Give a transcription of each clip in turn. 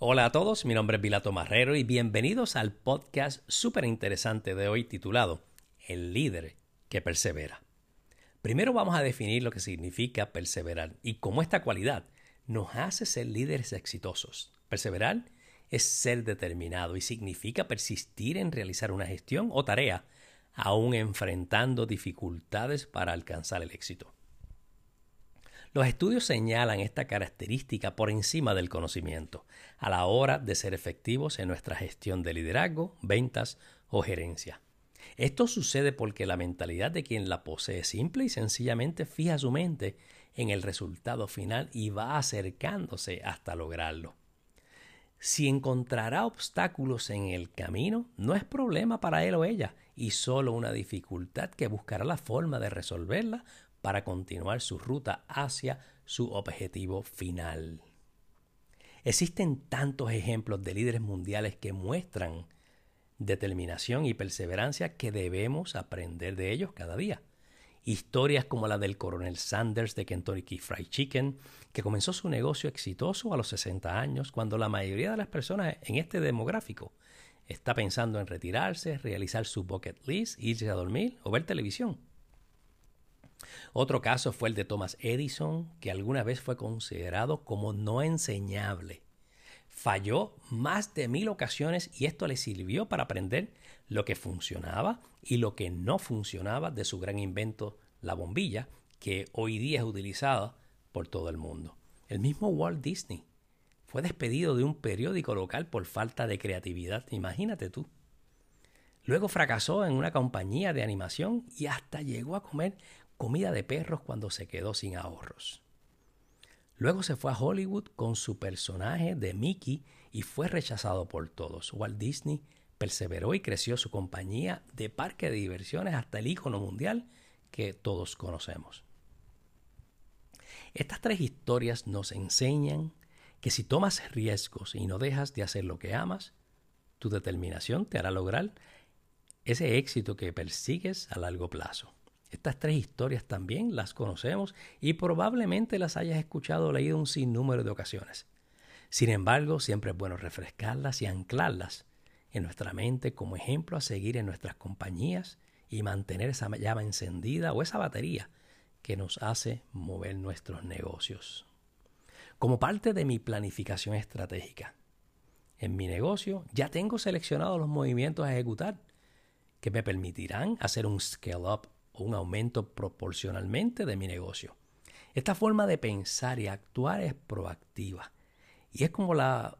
Hola a todos, mi nombre es Vilato Marrero y bienvenidos al podcast súper interesante de hoy titulado El líder que persevera. Primero vamos a definir lo que significa perseverar y cómo esta cualidad nos hace ser líderes exitosos. Perseverar es ser determinado y significa persistir en realizar una gestión o tarea aún enfrentando dificultades para alcanzar el éxito. Los estudios señalan esta característica por encima del conocimiento a la hora de ser efectivos en nuestra gestión de liderazgo, ventas o gerencia. Esto sucede porque la mentalidad de quien la posee simple y sencillamente fija su mente en el resultado final y va acercándose hasta lograrlo. Si encontrará obstáculos en el camino, no es problema para él o ella y solo una dificultad que buscará la forma de resolverla para continuar su ruta hacia su objetivo final. Existen tantos ejemplos de líderes mundiales que muestran determinación y perseverancia que debemos aprender de ellos cada día. Historias como la del coronel Sanders de Kentucky Fried Chicken, que comenzó su negocio exitoso a los 60 años, cuando la mayoría de las personas en este demográfico está pensando en retirarse, realizar su bucket list, irse a dormir o ver televisión. Otro caso fue el de Thomas Edison, que alguna vez fue considerado como no enseñable. Falló más de mil ocasiones y esto le sirvió para aprender lo que funcionaba y lo que no funcionaba de su gran invento, la bombilla, que hoy día es utilizada por todo el mundo. El mismo Walt Disney fue despedido de un periódico local por falta de creatividad, imagínate tú. Luego fracasó en una compañía de animación y hasta llegó a comer comida de perros cuando se quedó sin ahorros. Luego se fue a Hollywood con su personaje de Mickey y fue rechazado por todos. Walt Disney perseveró y creció su compañía de parque de diversiones hasta el ícono mundial que todos conocemos. Estas tres historias nos enseñan que si tomas riesgos y no dejas de hacer lo que amas, tu determinación te hará lograr ese éxito que persigues a largo plazo. Estas tres historias también las conocemos y probablemente las hayas escuchado o leído un sinnúmero de ocasiones. Sin embargo, siempre es bueno refrescarlas y anclarlas en nuestra mente como ejemplo a seguir en nuestras compañías y mantener esa llama encendida o esa batería que nos hace mover nuestros negocios. Como parte de mi planificación estratégica, en mi negocio ya tengo seleccionados los movimientos a ejecutar que me permitirán hacer un scale up un aumento proporcionalmente de mi negocio. Esta forma de pensar y actuar es proactiva. Y es como la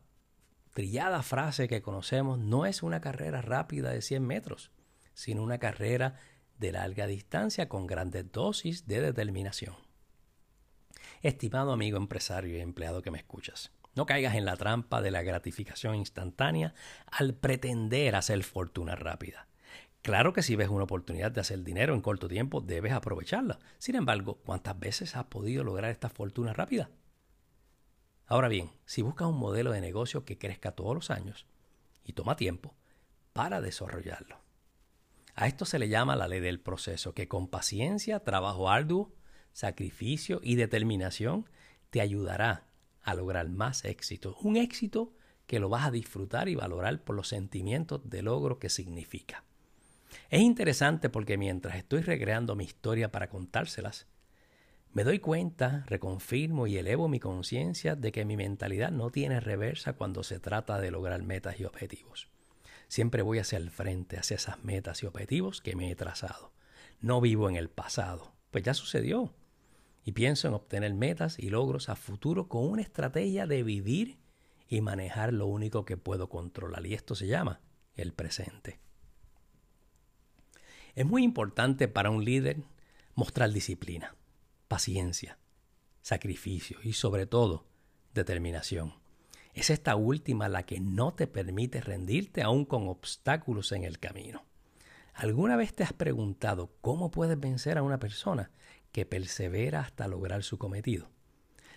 trillada frase que conocemos, no es una carrera rápida de 100 metros, sino una carrera de larga distancia con grandes dosis de determinación. Estimado amigo empresario y empleado que me escuchas, no caigas en la trampa de la gratificación instantánea al pretender hacer fortuna rápida. Claro que si ves una oportunidad de hacer dinero en corto tiempo, debes aprovecharla. Sin embargo, ¿cuántas veces has podido lograr esta fortuna rápida? Ahora bien, si buscas un modelo de negocio que crezca todos los años y toma tiempo para desarrollarlo. A esto se le llama la ley del proceso, que con paciencia, trabajo arduo, sacrificio y determinación te ayudará a lograr más éxito. Un éxito que lo vas a disfrutar y valorar por los sentimientos de logro que significa. Es interesante porque mientras estoy recreando mi historia para contárselas, me doy cuenta, reconfirmo y elevo mi conciencia de que mi mentalidad no tiene reversa cuando se trata de lograr metas y objetivos. Siempre voy hacia el frente, hacia esas metas y objetivos que me he trazado. No vivo en el pasado, pues ya sucedió. Y pienso en obtener metas y logros a futuro con una estrategia de vivir y manejar lo único que puedo controlar. Y esto se llama el presente. Es muy importante para un líder mostrar disciplina, paciencia, sacrificio y sobre todo determinación. Es esta última la que no te permite rendirte aún con obstáculos en el camino. ¿Alguna vez te has preguntado cómo puedes vencer a una persona que persevera hasta lograr su cometido?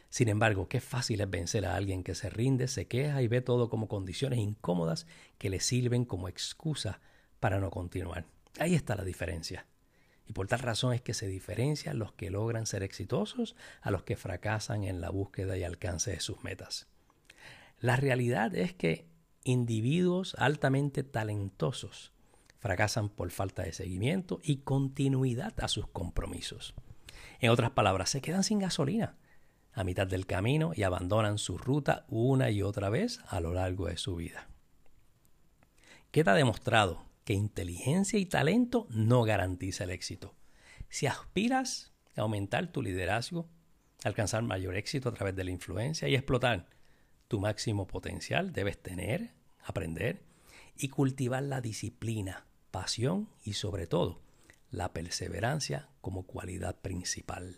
Sin embargo, qué fácil es vencer a alguien que se rinde, se queja y ve todo como condiciones incómodas que le sirven como excusa para no continuar. Ahí está la diferencia. Y por tal razón es que se diferencian los que logran ser exitosos a los que fracasan en la búsqueda y alcance de sus metas. La realidad es que individuos altamente talentosos fracasan por falta de seguimiento y continuidad a sus compromisos. En otras palabras, se quedan sin gasolina a mitad del camino y abandonan su ruta una y otra vez a lo largo de su vida. Queda demostrado que inteligencia y talento no garantiza el éxito. Si aspiras a aumentar tu liderazgo, alcanzar mayor éxito a través de la influencia y explotar tu máximo potencial, debes tener, aprender y cultivar la disciplina, pasión y sobre todo la perseverancia como cualidad principal.